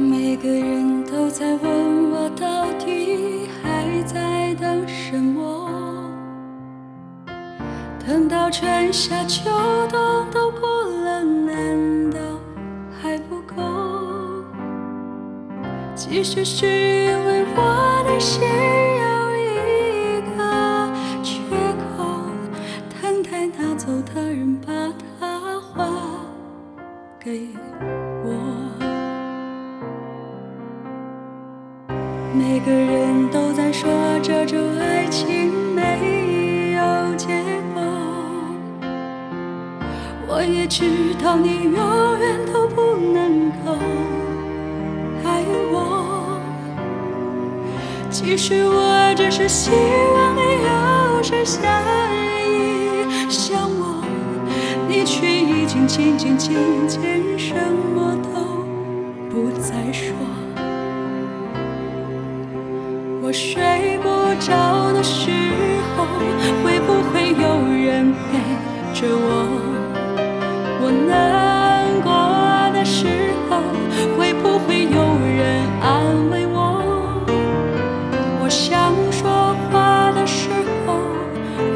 每个人都在问我，到底还在等什么？等到春夏秋冬都过了，难道还不够？其实是因为我的心有一个缺口，等待拿走的人把它还给我。每个人都在说这种爱情没有结果，我也知道你永远都不能够爱我。其实我只是希望你有时想一想我，你却已经渐渐渐渐什么都不再说。我睡不着的时候，会不会有人陪着我？我难过的时候，会不会有人安慰我？我想说话的时候，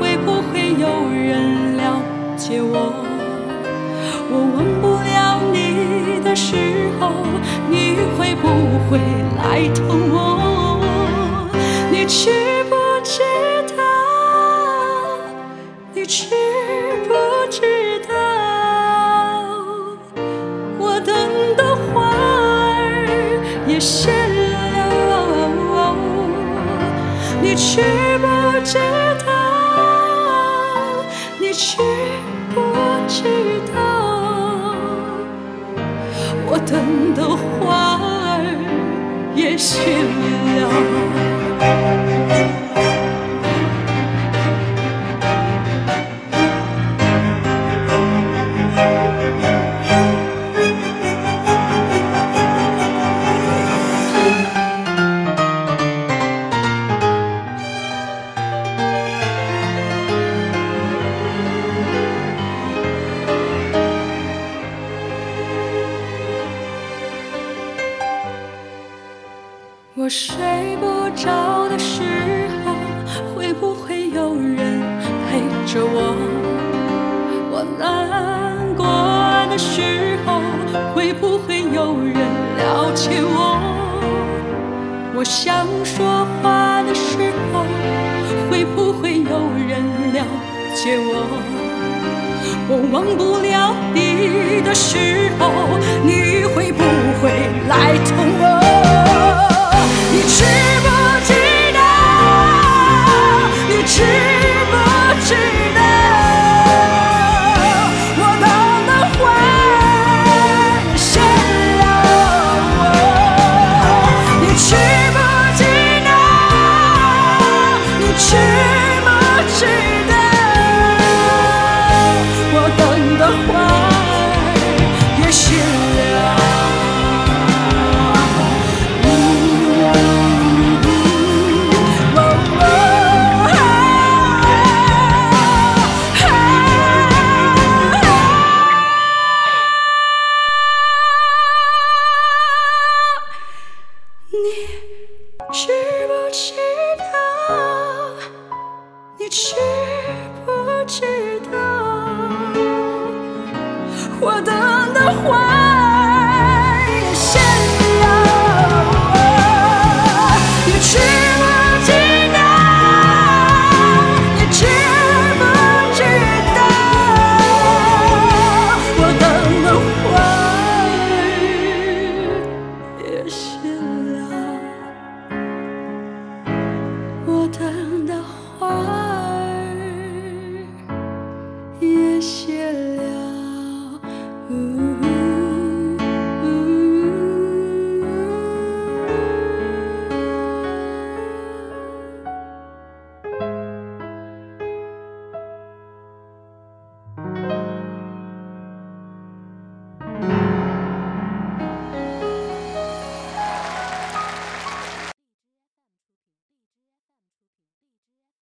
会不会有人了解我？我忘不了你的时候，你会不会来疼我？你知不知道？你知不知道？我等的花儿也谢了。你知不知道？你知不知道？我等的花儿也谢了。Thank you. 我睡不着的时候，会不会有人陪着我？我难过的时候，会不会有人了解我？我想说话的时候，会不会有人了解我？我忘不了你的时候，我的